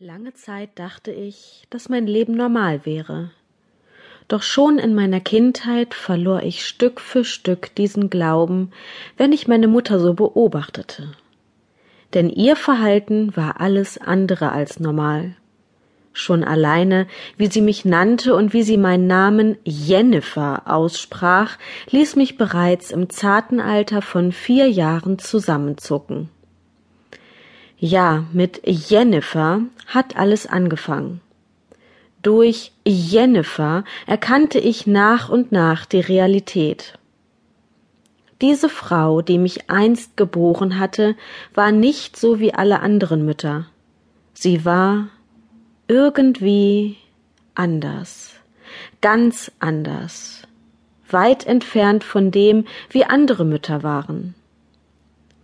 Lange Zeit dachte ich, dass mein Leben normal wäre. Doch schon in meiner Kindheit verlor ich Stück für Stück diesen Glauben, wenn ich meine Mutter so beobachtete. Denn ihr Verhalten war alles andere als normal. Schon alleine, wie sie mich nannte und wie sie meinen Namen Jennifer aussprach, ließ mich bereits im zarten Alter von vier Jahren zusammenzucken. Ja, mit Jennifer hat alles angefangen. Durch Jennifer erkannte ich nach und nach die Realität. Diese Frau, die mich einst geboren hatte, war nicht so wie alle anderen Mütter. Sie war irgendwie anders, ganz anders, weit entfernt von dem, wie andere Mütter waren.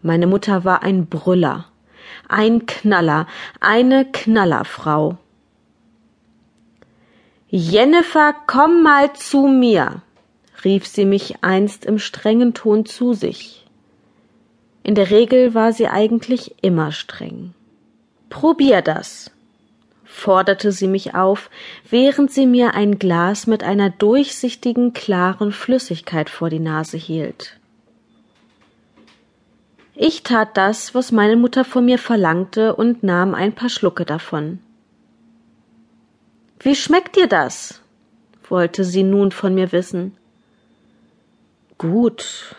Meine Mutter war ein Brüller, ein Knaller, eine Knallerfrau. Jennifer, komm mal zu mir, rief sie mich einst im strengen Ton zu sich. In der Regel war sie eigentlich immer streng. Probier das, forderte sie mich auf, während sie mir ein Glas mit einer durchsichtigen, klaren Flüssigkeit vor die Nase hielt. Ich tat das, was meine Mutter von mir verlangte, und nahm ein paar Schlucke davon. Wie schmeckt dir das? wollte sie nun von mir wissen. Gut,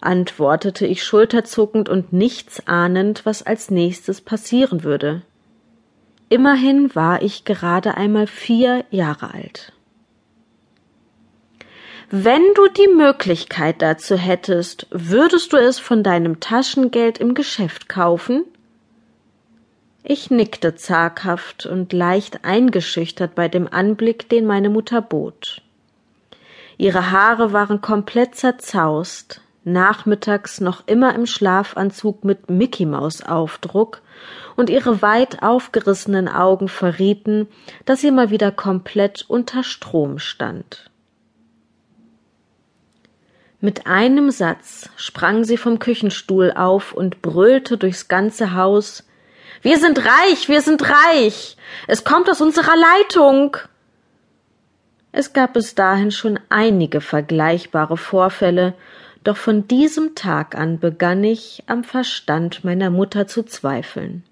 antwortete ich schulterzuckend und nichts ahnend, was als nächstes passieren würde. Immerhin war ich gerade einmal vier Jahre alt. Wenn du die Möglichkeit dazu hättest, würdest du es von deinem Taschengeld im Geschäft kaufen? Ich nickte zaghaft und leicht eingeschüchtert bei dem Anblick, den meine Mutter bot. Ihre Haare waren komplett zerzaust, nachmittags noch immer im Schlafanzug mit Mickey Maus Aufdruck, und ihre weit aufgerissenen Augen verrieten, dass sie mal wieder komplett unter Strom stand. Mit einem Satz sprang sie vom Küchenstuhl auf und brüllte durchs ganze Haus Wir sind reich, wir sind reich. Es kommt aus unserer Leitung. Es gab bis dahin schon einige vergleichbare Vorfälle, doch von diesem Tag an begann ich am Verstand meiner Mutter zu zweifeln.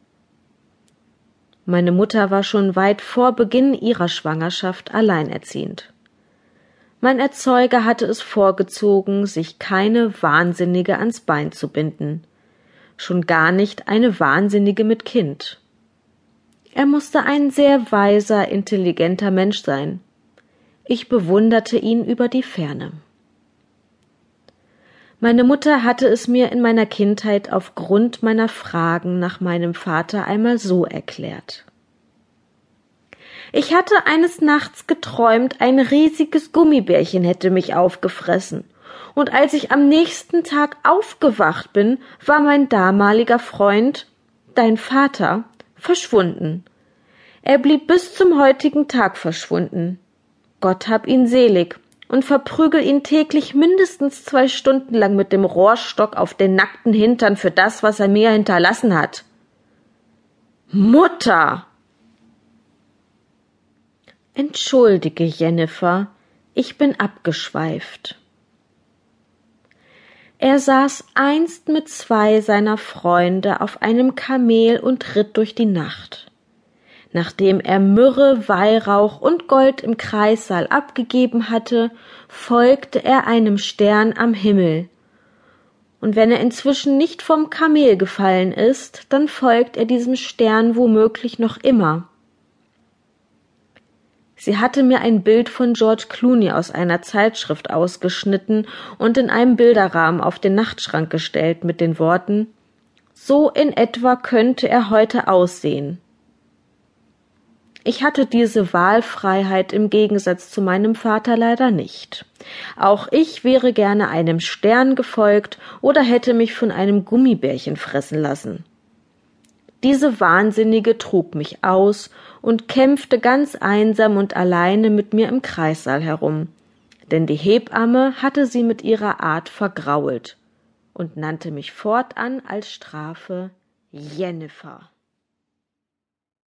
Meine Mutter war schon weit vor Beginn ihrer Schwangerschaft alleinerziehend. Mein Erzeuger hatte es vorgezogen, sich keine Wahnsinnige ans Bein zu binden, schon gar nicht eine Wahnsinnige mit Kind. Er musste ein sehr weiser, intelligenter Mensch sein. Ich bewunderte ihn über die Ferne. Meine Mutter hatte es mir in meiner Kindheit aufgrund meiner Fragen nach meinem Vater einmal so erklärt. Ich hatte eines Nachts geträumt, ein riesiges Gummibärchen hätte mich aufgefressen. Und als ich am nächsten Tag aufgewacht bin, war mein damaliger Freund, dein Vater, verschwunden. Er blieb bis zum heutigen Tag verschwunden. Gott hab ihn selig und verprügel ihn täglich mindestens zwei Stunden lang mit dem Rohrstock auf den nackten Hintern für das, was er mir hinterlassen hat. Mutter! Entschuldige, Jennifer, ich bin abgeschweift. Er saß einst mit zwei seiner Freunde auf einem Kamel und ritt durch die Nacht. Nachdem er Myrrhe, Weihrauch und Gold im Kreissaal abgegeben hatte, folgte er einem Stern am Himmel. Und wenn er inzwischen nicht vom Kamel gefallen ist, dann folgt er diesem Stern womöglich noch immer. Sie hatte mir ein Bild von George Clooney aus einer Zeitschrift ausgeschnitten und in einem Bilderrahmen auf den Nachtschrank gestellt mit den Worten So in etwa könnte er heute aussehen. Ich hatte diese Wahlfreiheit im Gegensatz zu meinem Vater leider nicht. Auch ich wäre gerne einem Stern gefolgt oder hätte mich von einem Gummibärchen fressen lassen. Diese Wahnsinnige trug mich aus und kämpfte ganz einsam und alleine mit mir im Kreissaal herum, denn die Hebamme hatte sie mit ihrer Art vergrault und nannte mich fortan als Strafe Jennifer.